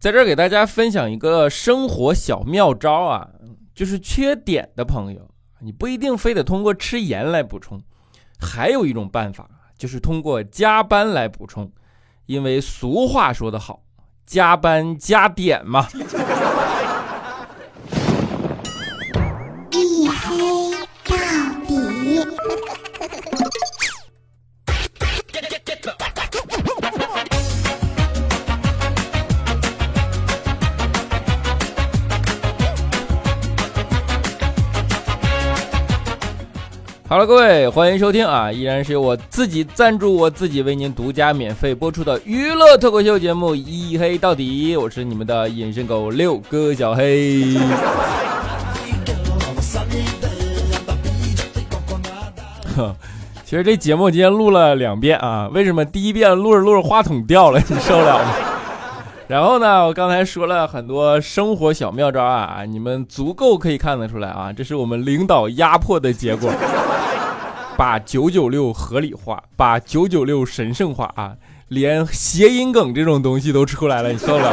在这儿给大家分享一个生活小妙招啊，就是缺碘的朋友，你不一定非得通过吃盐来补充，还有一种办法，就是通过加班来补充，因为俗话说得好，加班加碘嘛。一黑到底。好了，各位，欢迎收听啊！依然是由我自己赞助，我自己为您独家免费播出的娱乐脱口秀节目《一黑到底》，我是你们的隐身狗六哥小黑。其实这节目今天录了两遍啊，为什么第一遍录着录着话筒掉了，你受了吗？然后呢，我刚才说了很多生活小妙招啊，你们足够可以看得出来啊，这是我们领导压迫的结果。把九九六合理化，把九九六神圣化啊！连谐音梗这种东西都出来了，你受不了？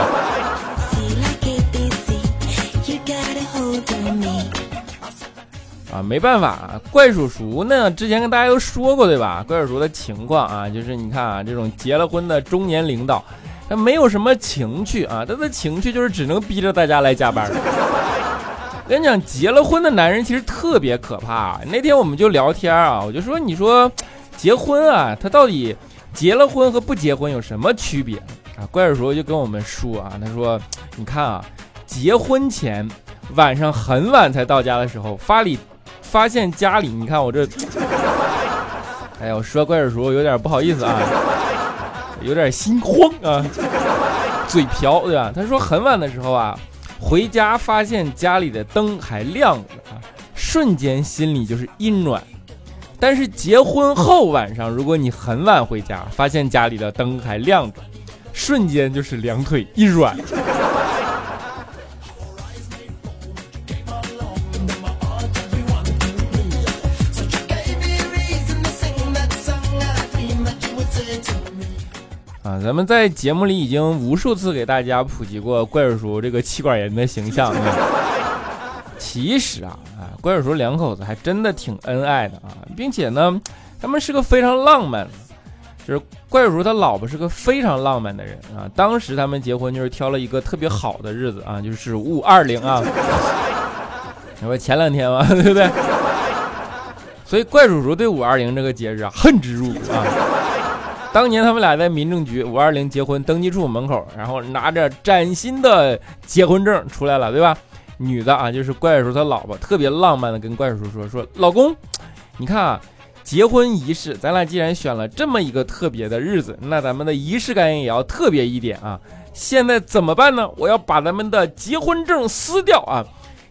啊，没办法啊，怪叔叔呢，之前跟大家都说过对吧？怪叔叔的情况啊，就是你看啊，这种结了婚的中年领导，他没有什么情趣啊，他的情趣就是只能逼着大家来加班。跟你讲，结了婚的男人其实特别可怕。那天我们就聊天啊，我就说，你说结婚啊，他到底结了婚和不结婚有什么区别啊？怪叔叔就跟我们说啊，他说，你看啊，结婚前晚上很晚才到家的时候，发里发现家里，你看我这，哎呀，我说怪叔叔有点不好意思啊，有点心慌啊，嘴瓢对吧？他说很晚的时候啊。回家发现家里的灯还亮着啊，瞬间心里就是一暖。但是结婚后晚上，如果你很晚回家，发现家里的灯还亮着，瞬间就是两腿一软。咱们在节目里已经无数次给大家普及过怪叔叔这个妻管严的形象啊。其实啊，啊，怪叔叔两口子还真的挺恩爱的啊，并且呢，他们是个非常浪漫，就是怪叔叔他老婆是个非常浪漫的人啊。当时他们结婚就是挑了一个特别好的日子啊，就是五二零啊，你说前两天嘛，对不对？所以怪叔叔对五二零这个节日啊，恨之入骨啊。当年他们俩在民政局五二零结婚登记处门口，然后拿着崭新的结婚证出来了，对吧？女的啊，就是怪叔他老婆，特别浪漫的跟怪叔说：“说老公，你看啊，结婚仪式，咱俩既然选了这么一个特别的日子，那咱们的仪式感也要特别一点啊。现在怎么办呢？我要把咱们的结婚证撕掉啊，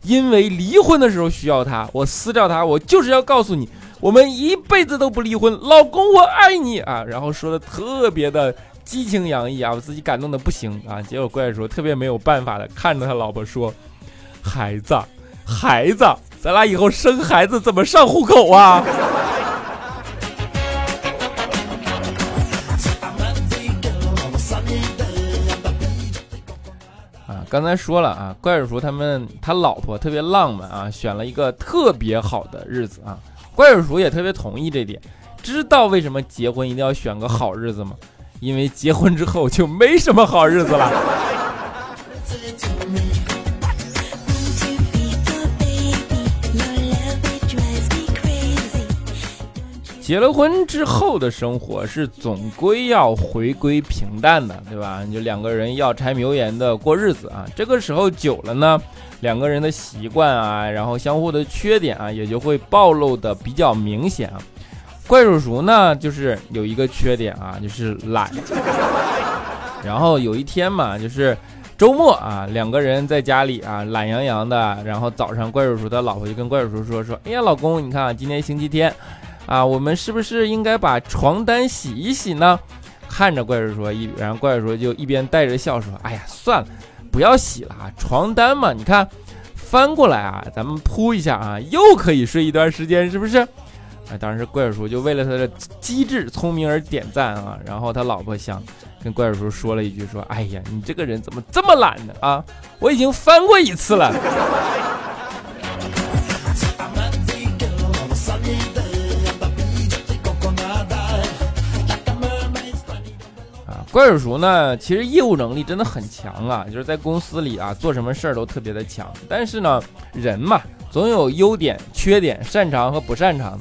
因为离婚的时候需要它。我撕掉它，我就是要告诉你。”我们一辈子都不离婚，老公我爱你啊！然后说的特别的激情洋溢啊，我自己感动的不行啊。结果怪叔特别没有办法的看着他老婆说：“孩子，孩子，咱俩以后生孩子怎么上户口啊？”啊，刚才说了啊，怪叔叔他们他老婆特别浪漫啊，选了一个特别好的日子啊。怪叔叔也特别同意这点，知道为什么结婚一定要选个好日子吗？因为结婚之后就没什么好日子了。结了婚之后的生活是总归要回归平淡的，对吧？就两个人要柴米油盐的过日子啊，这个时候久了呢。两个人的习惯啊，然后相互的缺点啊，也就会暴露的比较明显啊。怪叔叔呢，就是有一个缺点啊，就是懒。然后有一天嘛，就是周末啊，两个人在家里啊，懒洋洋的。然后早上，怪叔叔的老婆就跟怪叔叔说说：“哎呀，老公，你看今天星期天啊，我们是不是应该把床单洗一洗呢？”看着怪叔叔一，然后怪叔叔就一边带着笑说：“哎呀，算了。”不要洗了啊，床单嘛，你看翻过来啊，咱们铺一下啊，又可以睡一段时间，是不是？啊，当时怪叔叔就为了他的机智聪明而点赞啊。然后他老婆想，跟怪叔叔说了一句说：“哎呀，你这个人怎么这么懒呢？啊，我已经翻过一次了。”怪叔叔呢，其实业务能力真的很强啊，就是在公司里啊，做什么事儿都特别的强。但是呢，人嘛，总有优点、缺点、擅长和不擅长。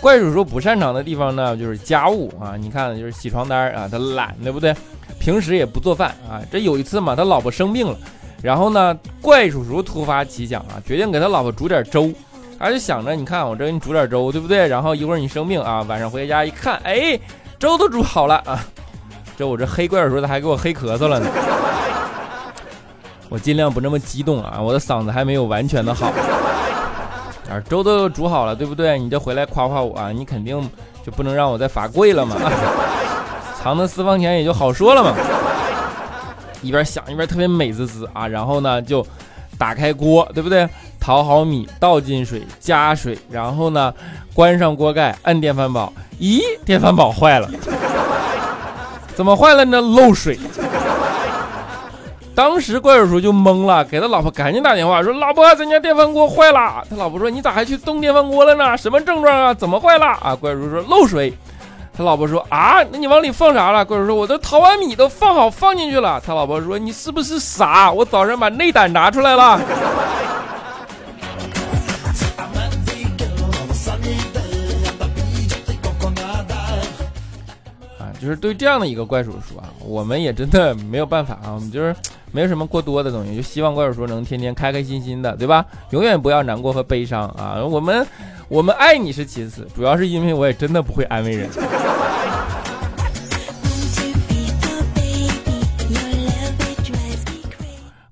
怪叔叔不擅长的地方呢，就是家务啊。你看，就是洗床单啊，他懒，对不对？平时也不做饭啊。这有一次嘛，他老婆生病了，然后呢，怪叔叔突发奇想啊，决定给他老婆煮点粥。他就想着，你看我这给你煮点粥，对不对？然后一会儿你生病啊，晚上回家一看，哎，粥都煮好了啊。这我这黑怪叔叔他还给我黑咳嗽了呢，我尽量不那么激动啊，我的嗓子还没有完全的好。啊，粥都煮好了，对不对？你这回来夸夸我啊，你肯定就不能让我再罚跪了嘛？藏的私房钱也就好说了嘛。一边想一边特别美滋滋啊，然后呢就打开锅，对不对？淘好米，倒进水，加水，然后呢关上锅盖，按电饭煲。咦，电饭煲坏了。怎么坏了呢？漏水。当时怪叔叔就懵了，给他老婆赶紧打电话说：“老婆，咱家电饭锅坏了。”他老婆说：“你咋还去动电饭锅了呢？什么症状啊？怎么坏了？”啊，怪叔叔说：“漏水。”他老婆说：“啊，那你往里放啥了？”怪叔叔说：“我都淘完米都放好放进去了。”他老婆说：“你是不是傻？我早上把内胆拿出来了。”就是对这样的一个怪叔叔啊，我们也真的没有办法啊，我们就是没有什么过多的东西，就希望怪叔叔能天天开开心心的，对吧？永远不要难过和悲伤啊！我们我们爱你是其次，主要是因为我也真的不会安慰人。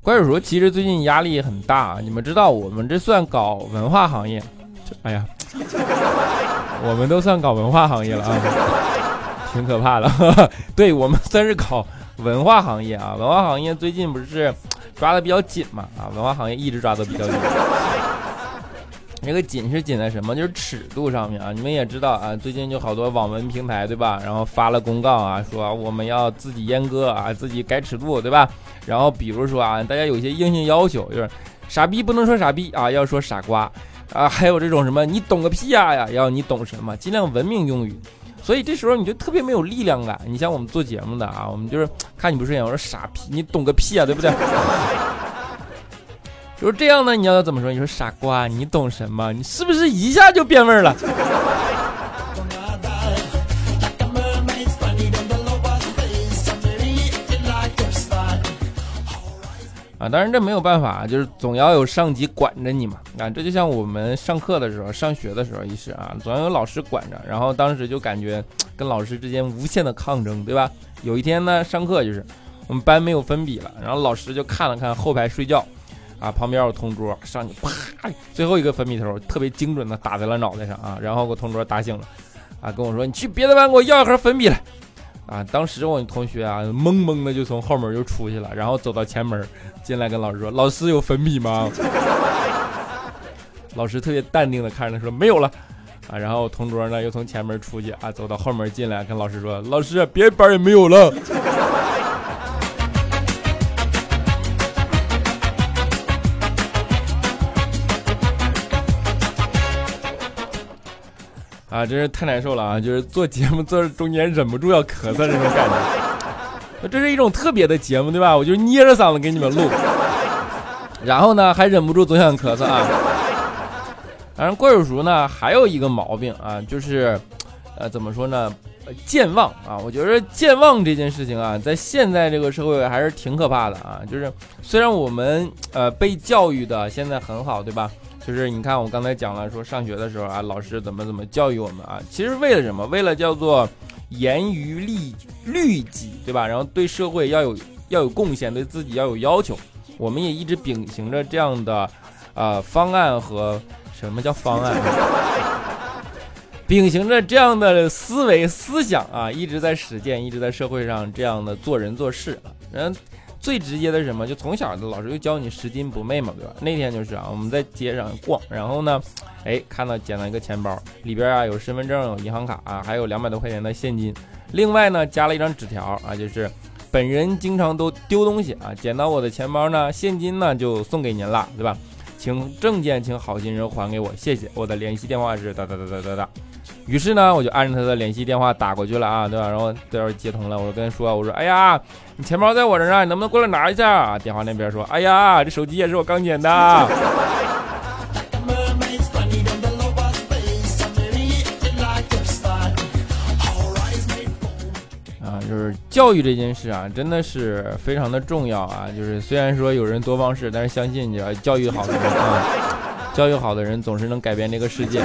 怪叔叔其实最近压力很大，你们知道我们这算搞文化行业，哎呀，我们都算搞文化行业了啊。挺可怕的，对我们算是搞文化行业啊。文化行业最近不是抓的比较紧嘛？啊，文化行业一直抓的比较紧。那个紧是紧在什么？就是尺度上面啊。你们也知道啊，最近就好多网文平台对吧？然后发了公告啊，说我们要自己阉割啊，自己改尺度对吧？然后比如说啊，大家有些硬性要求，就是傻逼不能说傻逼啊，要说傻瓜啊，还有这种什么你懂个屁呀呀，要你懂什么？尽量文明用语。所以这时候你就特别没有力量感。你像我们做节目的啊，我们就是看你不顺眼，我说傻逼，你懂个屁啊，对不对？就是这样呢，你要怎么说？你说傻瓜，你懂什么？你是不是一下就变味儿了？啊，当然这没有办法，就是总要有上级管着你嘛。啊，这就像我们上课的时候、上学的时候也是啊，总要有老师管着。然后当时就感觉跟老师之间无限的抗争，对吧？有一天呢，上课就是我们班没有粉笔了，然后老师就看了看后排睡觉，啊，旁边有同桌，上去啪，最后一个粉笔头特别精准的打在了脑袋上啊，然后给我同桌打醒了，啊，跟我说你去别的班给我要一盒粉笔来。啊！当时我同学啊，懵懵的就从后门就出去了，然后走到前门，进来跟老师说：“老师有粉笔吗？” 老师特别淡定的看着他说：“没有了。”啊，然后同桌呢又从前门出去啊，走到后门进来跟老师说：“老师，别班也没有了。”啊，真是太难受了啊！就是做节目做中间忍不住要咳嗽这种感觉，这是一种特别的节目，对吧？我就捏着嗓子给你们录，然后呢还忍不住总想咳嗽啊。反正怪叔叔呢还有一个毛病啊，就是，呃，怎么说呢？健忘啊！我觉得健忘这件事情啊，在现在这个社会还是挺可怕的啊。就是虽然我们呃被教育的现在很好，对吧？就是你看，我刚才讲了，说上学的时候啊，老师怎么怎么教育我们啊？其实为了什么？为了叫做严于律律己，对吧？然后对社会要有要有贡献，对自己要有要求。我们也一直秉行着这样的啊方案和什么叫方案？秉行着这样的思维思想啊，一直在实践，一直在社会上这样的做人做事啊，人。最直接的是什么？就从小的老师就教你拾金不昧嘛，对吧？那天就是啊，我们在街上逛，然后呢，哎，看到捡到一个钱包，里边啊有身份证、有银行卡啊，还有两百多块钱的现金，另外呢，加了一张纸条啊，就是本人经常都丢东西啊，捡到我的钱包呢，现金呢就送给您了，对吧？请证件，请好心人还给我，谢谢。我的联系电话是哒哒哒哒哒哒。于是呢，我就按着他的联系电话打过去了啊，对吧？然后这会接通了，我就跟他说，我说，哎呀，你钱包在我这儿啊，你能不能过来拿一下？电话那边说，哎呀，这手机也是我刚捡的。就是教育这件事啊，真的是非常的重要啊。就是虽然说有人多方式，但是相信你要教育好的人啊，教育好的人总是能改变这个世界。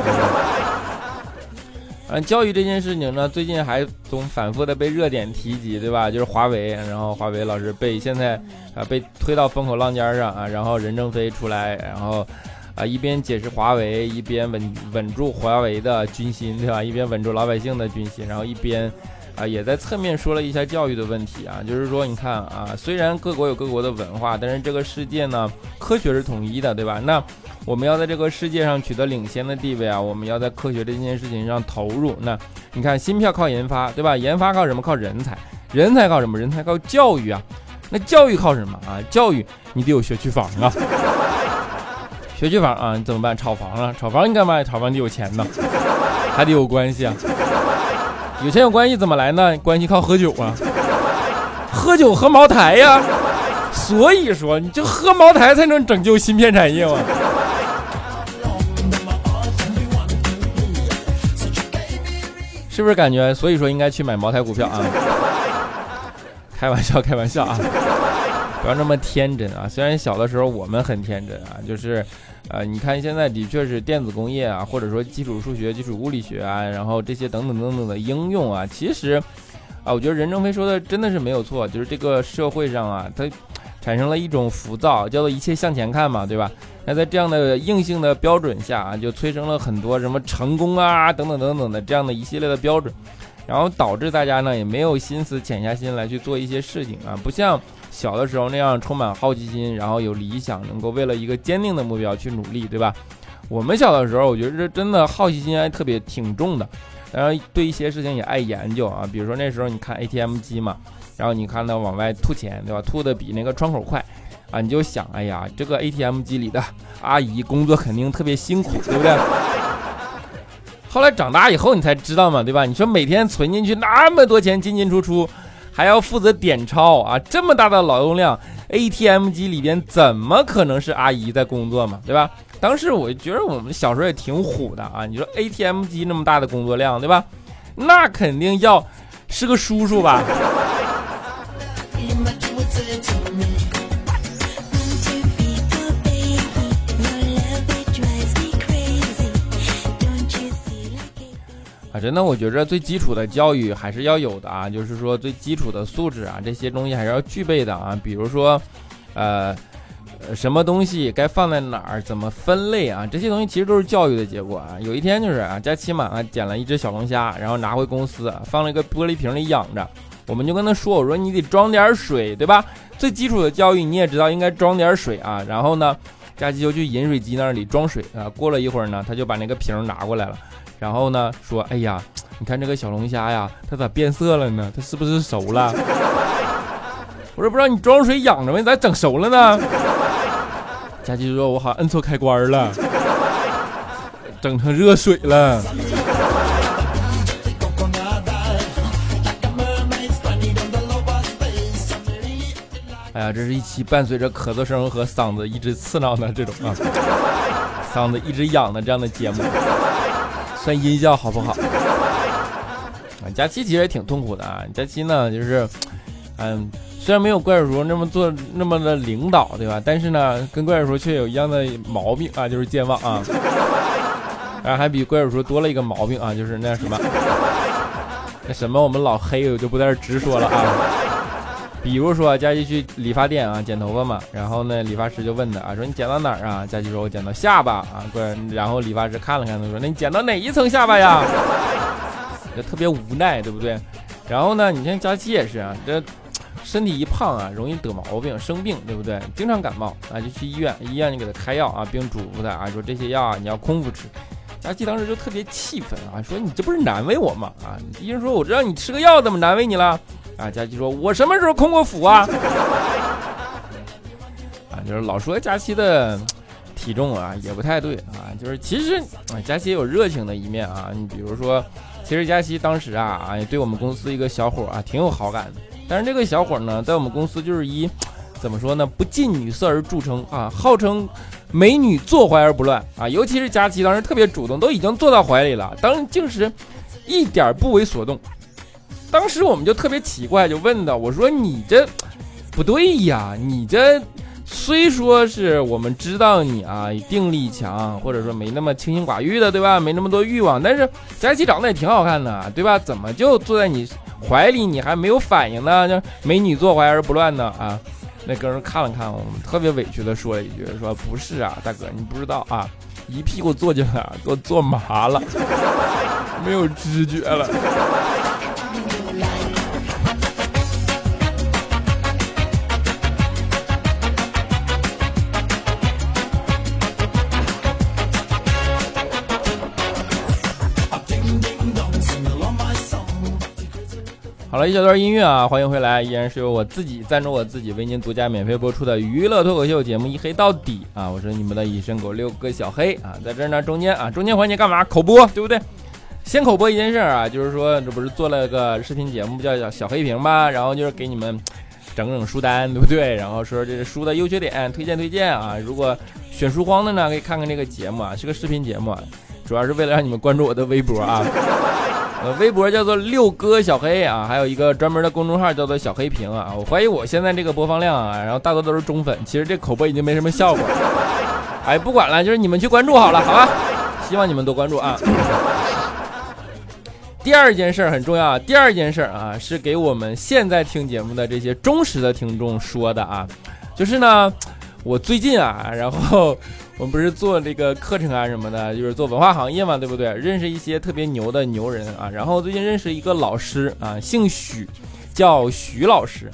嗯，教育这件事情呢，最近还总反复的被热点提及，对吧？就是华为，然后华为老师被现在啊被推到风口浪尖上啊，然后任正非出来，然后啊一边解释华为，一边稳稳住华为的军心，对吧？一边稳住老百姓的军心，然后一边。啊，也在侧面说了一下教育的问题啊，就是说，你看啊，虽然各国有各国的文化，但是这个世界呢，科学是统一的，对吧？那我们要在这个世界上取得领先的地位啊，我们要在科学这件事情上投入。那你看，芯片靠研发，对吧？研发靠什么？靠人才，人才靠什么？人才靠教育啊。那教育靠什么啊？教育你得有学区房啊，学区房啊，你怎么办？炒房啊，炒房你干嘛？炒房得有钱呢，还得有关系啊。有钱有关系怎么来呢？关系靠喝酒啊，喝酒喝茅台呀。所以说，你就喝茅台才能拯救芯片产业嘛。是不是感觉？所以说应该去买茅台股票啊。开玩笑，开玩笑啊。不要那么天真啊！虽然小的时候我们很天真啊，就是，呃，你看现在的确是电子工业啊，或者说基础数学、基础物理学啊，然后这些等等等等的应用啊，其实，啊，我觉得任正非说的真的是没有错，就是这个社会上啊，它产生了一种浮躁，叫做一切向前看嘛，对吧？那在这样的硬性的标准下啊，就催生了很多什么成功啊，等等等等的这样的一系列的标准，然后导致大家呢也没有心思潜下心来去做一些事情啊，不像。小的时候那样充满好奇心，然后有理想，能够为了一个坚定的目标去努力，对吧？我们小的时候，我觉得这真的好奇心还特别挺重的，然后对一些事情也爱研究啊。比如说那时候你看 ATM 机嘛，然后你看它往外吐钱，对吧？吐的比那个窗口快啊，你就想，哎呀，这个 ATM 机里的阿姨工作肯定特别辛苦，对不对？后来长大以后你才知道嘛，对吧？你说每天存进去那么多钱进进出出。还要负责点钞啊！这么大的劳动量，ATM 机里边怎么可能是阿姨在工作嘛？对吧？当时我觉得我们小时候也挺虎的啊！你说 ATM 机那么大的工作量，对吧？那肯定要是个叔叔吧？啊真的，我觉着最基础的教育还是要有的啊，就是说最基础的素质啊，这些东西还是要具备的啊。比如说，呃，什么东西该放在哪儿，怎么分类啊，这些东西其实都是教育的结果啊。有一天就是啊，佳期嘛，捡了一只小龙虾，然后拿回公司，放了一个玻璃瓶里养着。我们就跟他说，我说你得装点水，对吧？最基础的教育你也知道应该装点水啊。然后呢，佳琪就去饮水机那里装水啊。过了一会儿呢，他就把那个瓶拿过来了。然后呢，说，哎呀，你看这个小龙虾呀，它咋变色了呢？它是不是熟了？我说不知道你装水养着没？咋整熟了呢？佳琪说，我好像摁错开关了，整成热水了。哎，这是一期伴随着咳嗽声和嗓子一直刺挠的这种啊，嗓子一直痒的这样的节目。算音效好不好？啊，佳期其实也挺痛苦的啊。佳期呢，就是，嗯，虽然没有怪叔那么做那么的领导，对吧？但是呢，跟怪叔却有一样的毛病啊，就是健忘啊。然后还比怪叔多了一个毛病啊，就是那什么，那什么，我们老黑，我就不在这直说了啊。比如说，佳琪去理发店啊剪头发嘛，然后呢，理发师就问他啊，说你剪到哪儿啊？佳琪说，我剪到下巴啊。不，然然后理发师看了看他，说，那你剪到哪一层下巴呀？就特别无奈，对不对？然后呢，你看佳琪也是啊，这 身体一胖啊，容易得毛病、生病，对不对？经常感冒啊，就去医院，医院就给他开药啊，并嘱咐他啊，说这些药啊，你要空腹吃。佳琪当时就特别气愤啊，说你这不是难为我吗？啊，医生说我知道你吃个药怎么难为你了？啊，佳琪说我什么时候空过腹啊？啊，就是老说佳琪的体重啊也不太对啊，就是其实啊佳琪也有热情的一面啊，你比如说，其实佳琪当时啊啊对我们公司一个小伙啊挺有好感的，但是这个小伙呢在我们公司就是以怎么说呢不近女色而著称啊，号称美女坐怀而不乱啊，尤其是佳琪当时特别主动，都已经坐到怀里了，当竟是一点不为所动。当时我们就特别奇怪，就问他，我说你这 不对呀，你这。虽说是我们知道你啊定力强，或者说没那么清心寡欲的，对吧？没那么多欲望，但是佳琪长得也挺好看的，对吧？怎么就坐在你怀里，你还没有反应呢？就美女坐怀而不乱呢？啊？那哥们看了看我们，特别委屈的说了一句：“说不是啊，大哥，你不知道啊，一屁股坐进来，都坐麻了，没有知觉了。”了一小段音乐啊，欢迎回来，依然是由我自己赞助我自己为您独家免费播出的娱乐脱口秀节目一黑到底啊，我是你们的隐身狗六哥小黑啊，在这儿呢中间啊中间环节干嘛？口播对不对？先口播一件事啊，就是说这不是做了个视频节目叫小小黑屏吧，然后就是给你们整整书单对不对？然后说这是书的优缺点推荐推荐啊，如果选书荒的呢可以看看这个节目啊，是个视频节目，主要是为了让你们关注我的微博啊。呃，微博叫做六哥小黑啊，还有一个专门的公众号叫做小黑屏啊。我怀疑我现在这个播放量啊，然后大多都是中粉，其实这口播已经没什么效果了。哎，不管了，就是你们去关注好了，好吧？希望你们多关注啊。第二件事很重要，第二件事啊，是给我们现在听节目的这些忠实的听众说的啊，就是呢，我最近啊，然后。我们不是做这个课程啊什么的，就是做文化行业嘛，对不对？认识一些特别牛的牛人啊。然后最近认识一个老师啊，姓许，叫徐老师。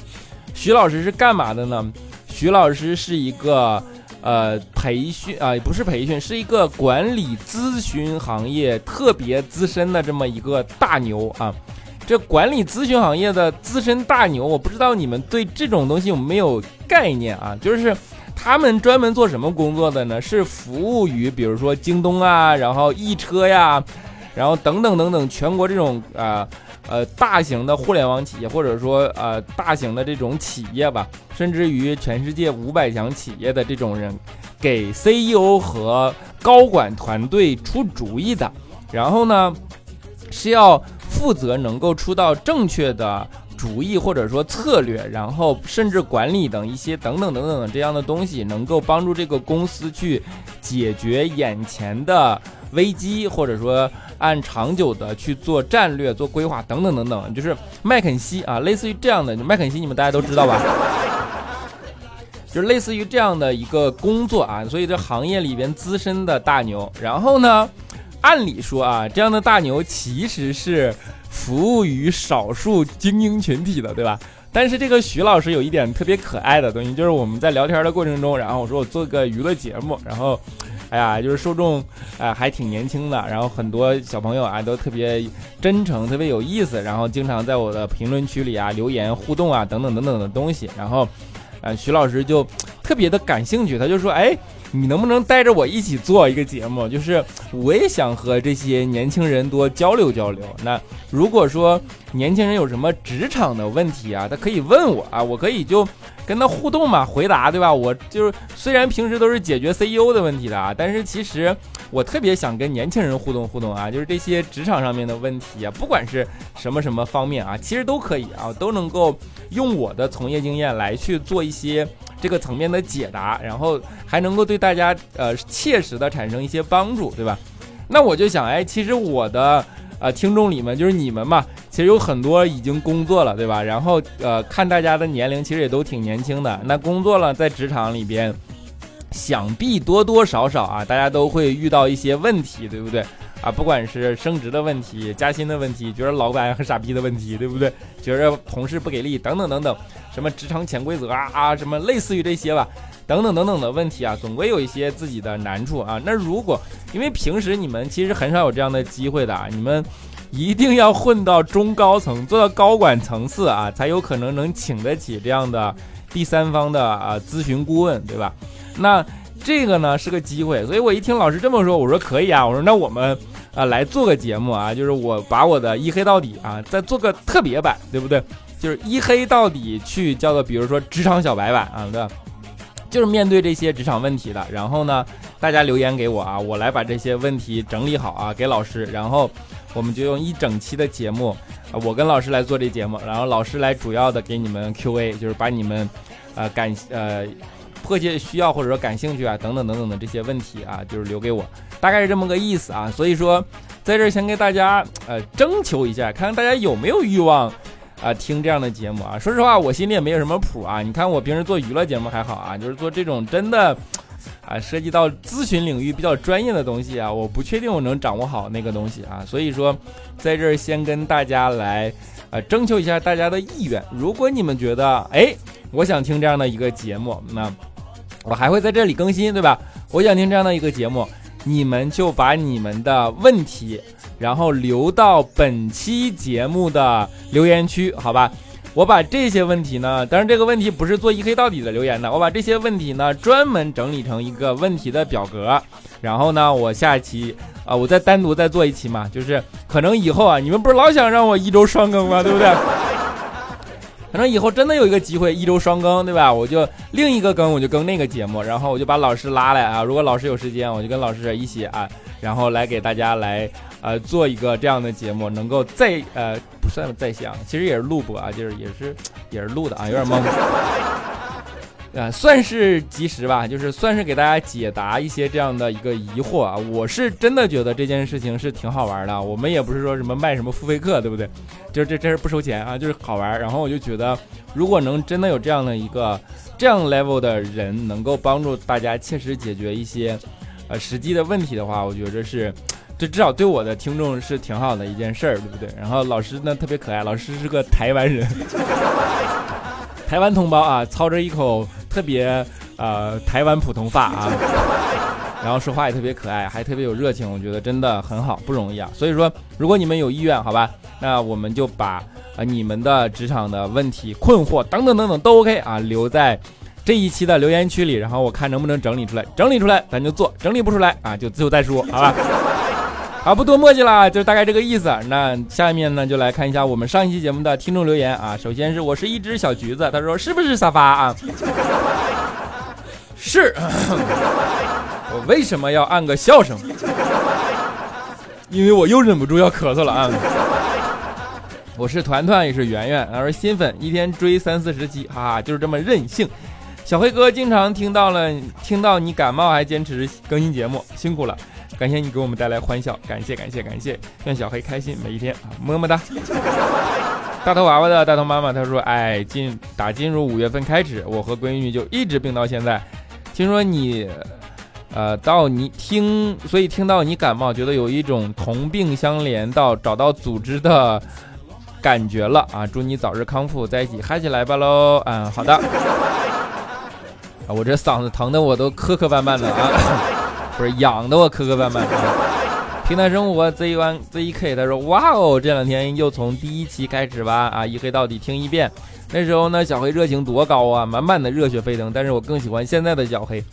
徐老师是干嘛的呢？徐老师是一个呃培训啊，不是培训，是一个管理咨询行业特别资深的这么一个大牛啊。这管理咨询行业的资深大牛，我不知道你们对这种东西有没有概念啊？就是。他们专门做什么工作的呢？是服务于比如说京东啊，然后易车呀，然后等等等等全国这种啊呃大型的互联网企业，或者说呃大型的这种企业吧，甚至于全世界五百强企业的这种人，给 CEO 和高管团队出主意的。然后呢，是要负责能够出到正确的。主意或者说策略，然后甚至管理等一些等等等等这样的东西，能够帮助这个公司去解决眼前的危机，或者说按长久的去做战略、做规划等等等等，就是麦肯锡啊，类似于这样的麦肯锡，你们大家都知道吧？就类似于这样的一个工作啊，所以这行业里边资深的大牛，然后呢，按理说啊，这样的大牛其实是。服务于少数精英群体的，对吧？但是这个徐老师有一点特别可爱的东西，就是我们在聊天的过程中，然后我说我做个娱乐节目，然后，哎呀，就是受众啊还挺年轻的，然后很多小朋友啊都特别真诚，特别有意思，然后经常在我的评论区里啊留言互动啊等等等等的东西，然后，呃，徐老师就特别的感兴趣，他就说，哎。你能不能带着我一起做一个节目？就是我也想和这些年轻人多交流交流。那如果说年轻人有什么职场的问题啊，他可以问我啊，我可以就跟他互动嘛，回答对吧？我就是虽然平时都是解决 CEO 的问题的啊，但是其实我特别想跟年轻人互动互动啊，就是这些职场上面的问题啊，不管是什么什么方面啊，其实都可以啊，都能够用我的从业经验来去做一些。这个层面的解答，然后还能够对大家呃切实的产生一些帮助，对吧？那我就想，哎，其实我的呃听众里面就是你们嘛，其实有很多已经工作了，对吧？然后呃看大家的年龄其实也都挺年轻的，那工作了在职场里边，想必多多少少啊，大家都会遇到一些问题，对不对？啊，不管是升职的问题、加薪的问题，觉得老板很傻逼的问题，对不对？觉得同事不给力，等等等等，什么职场潜规则啊啊，什么类似于这些吧，等等等等的问题啊，总归有一些自己的难处啊。那如果因为平时你们其实很少有这样的机会的啊，你们一定要混到中高层，做到高管层次啊，才有可能能请得起这样的第三方的啊咨询顾问，对吧？那这个呢是个机会，所以我一听老师这么说，我说可以啊，我说那我们。啊，来做个节目啊，就是我把我的一黑到底啊，再做个特别版，对不对？就是一黑到底去叫做，比如说职场小白版啊，对，就是面对这些职场问题的。然后呢，大家留言给我啊，我来把这些问题整理好啊，给老师。然后我们就用一整期的节目，啊，我跟老师来做这节目，然后老师来主要的给你们 Q&A，就是把你们，呃，感呃。迫切需要或者说感兴趣啊，等等等等的这些问题啊，就是留给我，大概是这么个意思啊。所以说，在这儿先给大家呃征求一下，看看大家有没有欲望啊听这样的节目啊。说实话，我心里也没有什么谱啊。你看我平时做娱乐节目还好啊，就是做这种真的啊涉及到咨询领域比较专业的东西啊，我不确定我能掌握好那个东西啊。所以说，在这儿先跟大家来呃征求一下大家的意愿。如果你们觉得哎，我想听这样的一个节目，那我还会在这里更新，对吧？我想听这样的一个节目，你们就把你们的问题，然后留到本期节目的留言区，好吧？我把这些问题呢，当然这个问题不是做一黑到底的留言的，我把这些问题呢专门整理成一个问题的表格，然后呢，我下期啊，我再单独再做一期嘛，就是可能以后啊，你们不是老想让我一周双更吗？对不对？可能以后真的有一个机会一周双更，对吧？我就另一个更，我就更那个节目，然后我就把老师拉来啊。如果老师有时间，我就跟老师一起啊，然后来给大家来呃做一个这样的节目，能够再呃不算再想，其实也是录播啊，就是也是 也是录的啊，有点懵。啊，算是及时吧，就是算是给大家解答一些这样的一个疑惑啊。我是真的觉得这件事情是挺好玩的，我们也不是说什么卖什么付费课，对不对？就是这这是不收钱啊，就是好玩。然后我就觉得，如果能真的有这样的一个 这样 level 的人，能够帮助大家切实解决一些呃实际的问题的话，我觉得是，这至少对我的听众是挺好的一件事儿，对不对？然后老师呢特别可爱，老师是个台湾人，台湾同胞啊，操着一口。特别呃台湾普通话啊，然后说话也特别可爱，还特别有热情，我觉得真的很好，不容易啊。所以说，如果你们有意愿，好吧，那我们就把啊你们的职场的问题、困惑等等等等都 OK 啊，留在这一期的留言区里，然后我看能不能整理出来，整理出来咱就做，整理不出来啊就最后再说，好吧。啊，不多墨迹了，就大概这个意思。那下面呢，就来看一下我们上一期节目的听众留言啊。首先是我是一只小橘子，他说是不是沙发啊？是。我为什么要按个笑声？因为我又忍不住要咳嗽了啊。我是团团，也是圆圆，他说新粉，一天追三四十期，哈哈，就是这么任性。小黑哥经常听到了，听到你感冒还坚持更新节目，辛苦了。感谢你给我们带来欢笑，感谢感谢感谢，愿小黑开心每一天啊，么么哒。大头娃娃的大头妈妈她说，哎，进打进入五月份开始，我和闺女就一直病到现在。听说你，呃，到你听，所以听到你感冒，觉得有一种同病相怜到找到组织的感觉了啊！祝你早日康复，在一起嗨起来吧喽！嗯，好的。啊，我这嗓子疼的我都磕磕绊绊的啊。不是养的我磕磕绊绊！平台生活 Z one Z K 他说哇哦，这两天又从第一期开始吧啊，一黑到底听一遍。那时候呢，小黑热情多高啊，满满的热血沸腾。但是我更喜欢现在的小黑，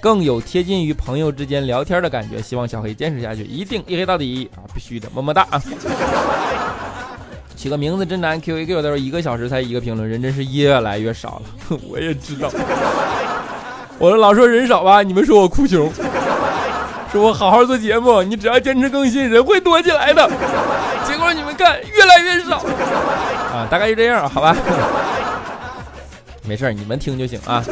更有贴近于朋友之间聊天的感觉。希望小黑坚持下去，一定一黑到底啊，必须的，么么哒啊！起个名字真难，Q A Q 他说一个小时才一个评论，人真是越来越少了。我也知道，我说老说人少吧，你们说我哭穷。说我好好做节目，你只要坚持更新，人会多起来的。结果你们看，越来越少啊，大概就这样，好吧。没事你们听就行啊。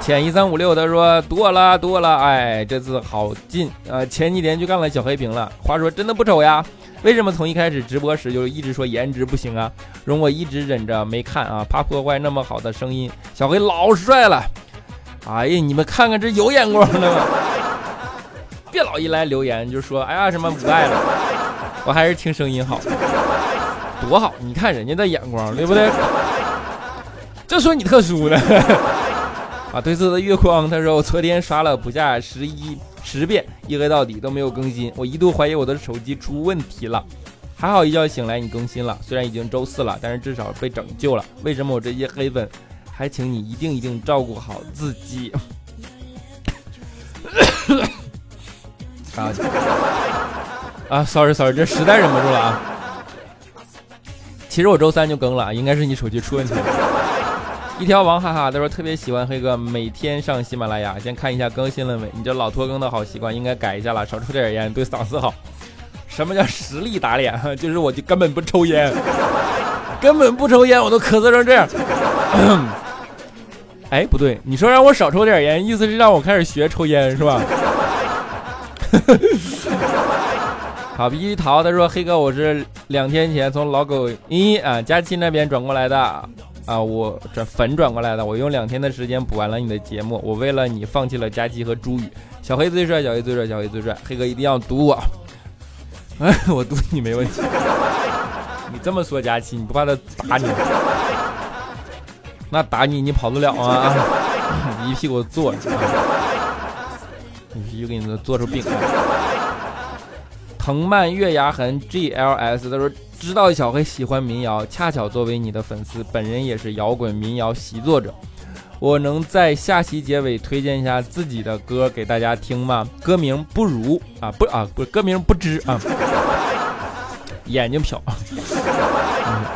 浅一三五六他说多了多了，哎，这次好近啊。前几天就干了小黑屏了。话说真的不丑呀？为什么从一开始直播时就一直说颜值不行啊？容我一直忍着没看啊，怕破坏那么好的声音。小黑老帅了，哎呀，你们看看这有眼光的吗？别老一来留言就说哎呀什么不爱了，我还是听声音好，多好！你看人家的眼光，对不对？就说你特殊的，啊，褪色的月光，他说我昨天刷了不下十一十遍，一黑到底都没有更新，我一度怀疑我的手机出问题了。还好一觉醒来你更新了，虽然已经周四了，但是至少被拯救了。为什么我这些黑粉？还请你一定一定照顾好自己。啊啊，sorry sorry，这实在忍不住了啊。其实我周三就更了，应该是你手机出问题了。一条王哈哈他说特别喜欢黑哥，每天上喜马拉雅，先看一下更新了没？你这老拖更的好习惯应该改一下了，少抽点烟，对嗓子好。什么叫实力打脸？就是我就根本不抽烟，根本不抽烟，我都咳嗽成这样。哎，不对，你说让我少抽点烟，意思是让我开始学抽烟是吧？好，鼻涕桃他说：“黑哥，我是两天前从老狗一啊佳期那边转过来的。啊，我转粉转过来的，我用两天的时间补完了你的节目，我为了你放弃了佳期和朱宇，小黑最帅，小黑最帅，小黑最帅，黑哥一定要堵我，哎，我堵你没问题，你这么说佳期，你不怕他打你？那打你你跑得了啊？一屁股坐着，一屁股给你做出病来。”藤蔓月牙痕 GLS 他说知道小黑喜欢民谣，恰巧作为你的粉丝，本人也是摇滚民谣习作者，我能在下期结尾推荐一下自己的歌给大家听吗？歌名不如啊不啊不歌名不知啊，眼睛瞟。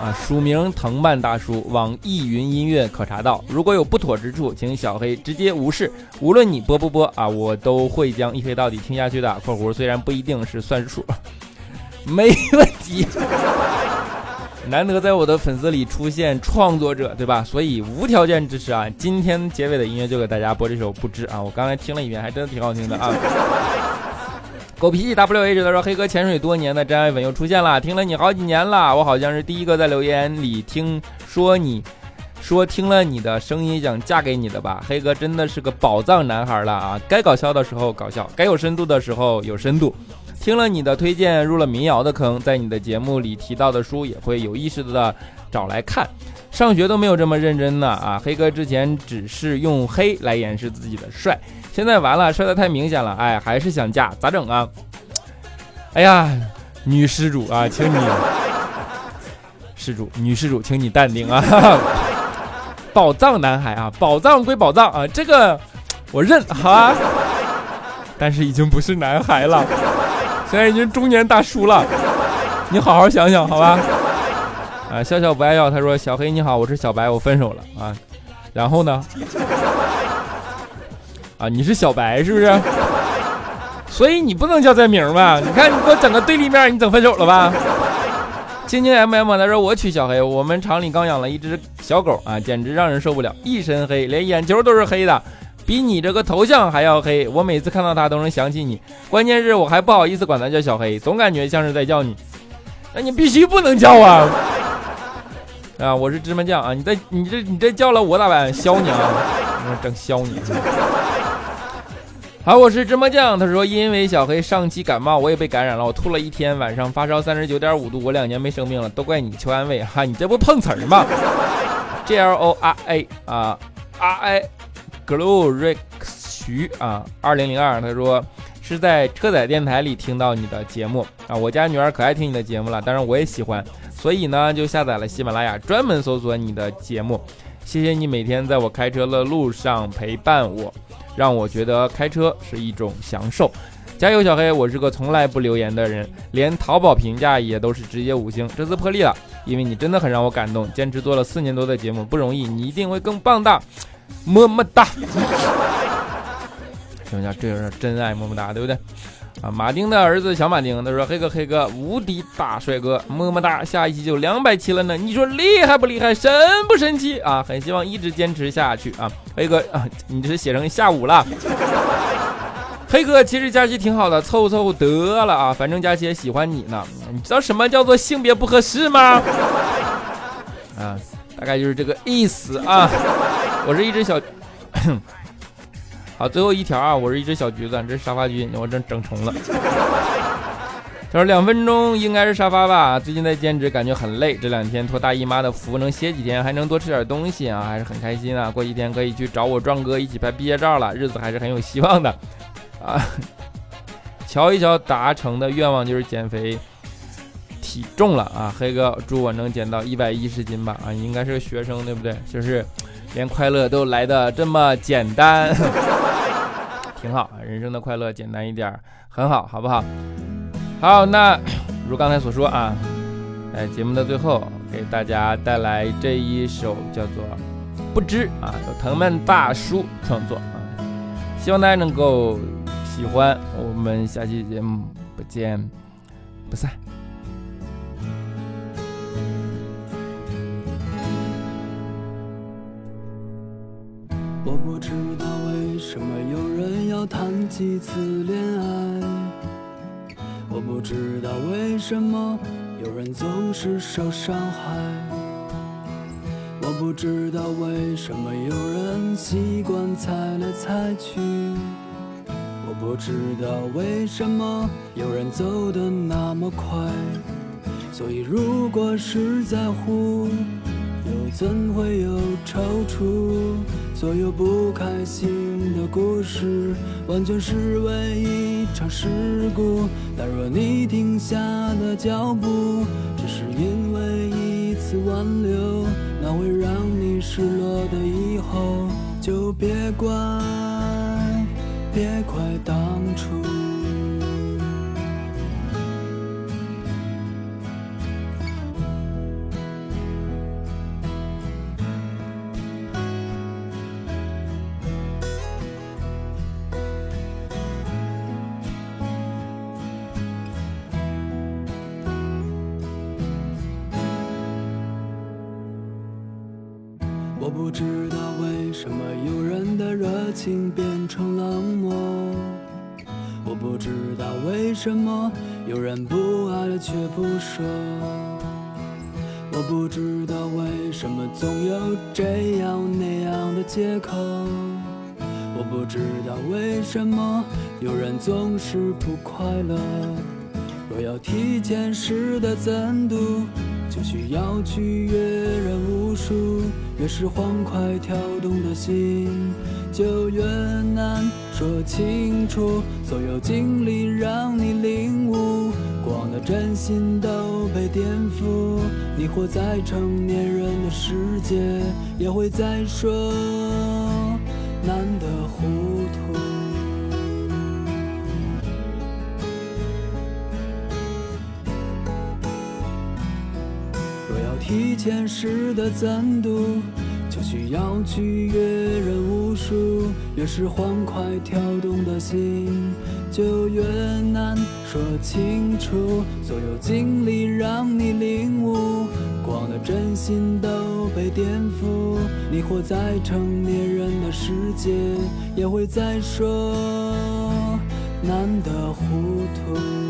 啊，署名藤蔓大叔，网易云音乐可查到。如果有不妥之处，请小黑直接无视。无论你播不播啊，我都会将一黑到底听下去的。（括弧虽然不一定是算数，没问题。难得在我的粉丝里出现创作者，对吧？所以无条件支持啊！今天结尾的音乐就给大家播这首《不知》啊，我刚才听了一遍，还真的挺好听的啊。狗脾气 W H 他说：“黑哥潜水多年的真爱粉又出现了，听了你好几年了，我好像是第一个在留言里听说你说听了你的声音想嫁给你的吧？黑哥真的是个宝藏男孩了啊！该搞笑的时候搞笑，该有深度的时候有深度。听了你的推荐，入了民谣的坑，在你的节目里提到的书也会有意识的找来看。上学都没有这么认真呢啊！黑哥之前只是用黑来掩饰自己的帅。”现在完了，帅的太明显了，哎，还是想嫁，咋整啊？哎呀，女施主啊，请你，施主，女施主，请你淡定啊！宝藏男孩啊，宝藏归宝藏啊，这个我认，好啊。但是已经不是男孩了，现在已经中年大叔了，你好好想想，好吧？啊，笑笑不爱笑，他说：“小黑你好，我是小白，我分手了啊。”然后呢？啊，你是小白是不是？所以你不能叫这名吧？你看你给我整个对立面，你整分手了吧？青青 M M 他说我娶小黑，我们厂里刚养了一只小狗啊，简直让人受不了，一身黑，连眼球都是黑的，比你这个头像还要黑。我每次看到它都能想起你，关键是我还不好意思管它叫小黑，总感觉像是在叫你。那你必须不能叫啊！啊，我是芝麻酱啊！你这你这你这叫了我咋办？削你啊！我整削你！好，我是芝麻酱。他说，因为小黑上期感冒，我也被感染了，我吐了一天，晚上发烧三十九点五度，我两年没生病了，都怪你求安慰哈，你这不碰瓷儿吗？G L O R A 啊，R I Glorix 徐啊，二零零二。他说是在车载电台里听到你的节目啊，我家女儿可爱听你的节目了，当然我也喜欢，所以呢就下载了喜马拉雅，专门搜索你的节目。谢谢你每天在我开车的路上陪伴我。让我觉得开车是一种享受，加油，小黑！我是个从来不留言的人，连淘宝评价也都是直接五星。这次破例了，因为你真的很让我感动。坚持做了四年多的节目不容易，你一定会更棒的，么么哒！什么叫？这就是真爱，么么哒，对不对？啊，马丁的儿子小马丁，他说：“黑哥，黑哥，无敌大帅哥，么么哒！下一期就两百期了呢，你说厉害不厉害？神不神奇啊？很希望一直坚持下去啊！黑哥啊，你这是写成下午了。黑哥，其实佳琪挺好的，凑凑得了啊，反正佳琪也喜欢你呢。你知道什么叫做性别不合适吗？啊，大概就是这个意思啊。我是一只小。”好，最后一条啊，我是一只小橘子，这是沙发君，我整整重了。他说两分钟应该是沙发吧？最近在兼职，感觉很累。这两天托大姨妈的福，能歇几天，还能多吃点东西啊，还是很开心啊。过几天可以去找我壮哥一起拍毕业照了，日子还是很有希望的啊。瞧一瞧，达成的愿望就是减肥体重了啊！黑哥，祝我能减到一百一十斤吧！啊，应该是个学生对不对？就是连快乐都来的这么简单，挺好。人生的快乐简单一点，很好，好不好？好，那如刚才所说啊，在节目的最后给大家带来这一首叫做《不知》啊，由藤蔓大叔创作啊，希望大家能够。喜欢，我们下期节目不见不散。几次恋爱，我不知道为什么有人总是受伤害，我不知道为什么有人习惯猜来猜去。我不知道为什么有人走得那么快，所以如果是在乎，又怎会有踌躇？所有不开心的故事，完全是为一场事故。但若你停下了脚步，只是因为一次挽留，那会让你失落的以后，就别怪。别怪当初。为什么有人总是不快乐。若要提前识得怎度，就需要去阅人无数。越是欢快跳动的心，就越难说清楚。所有经历让你领悟，光的真心都被颠覆。你活在成年人的世界，也会在说难得糊涂。若要提前识得怎度，就需要去阅人无数。越是欢快跳动的心，就越难说清楚。所有经历让你领悟，光的真心都被颠覆。你活在成年人的世界，也会再说难得糊涂。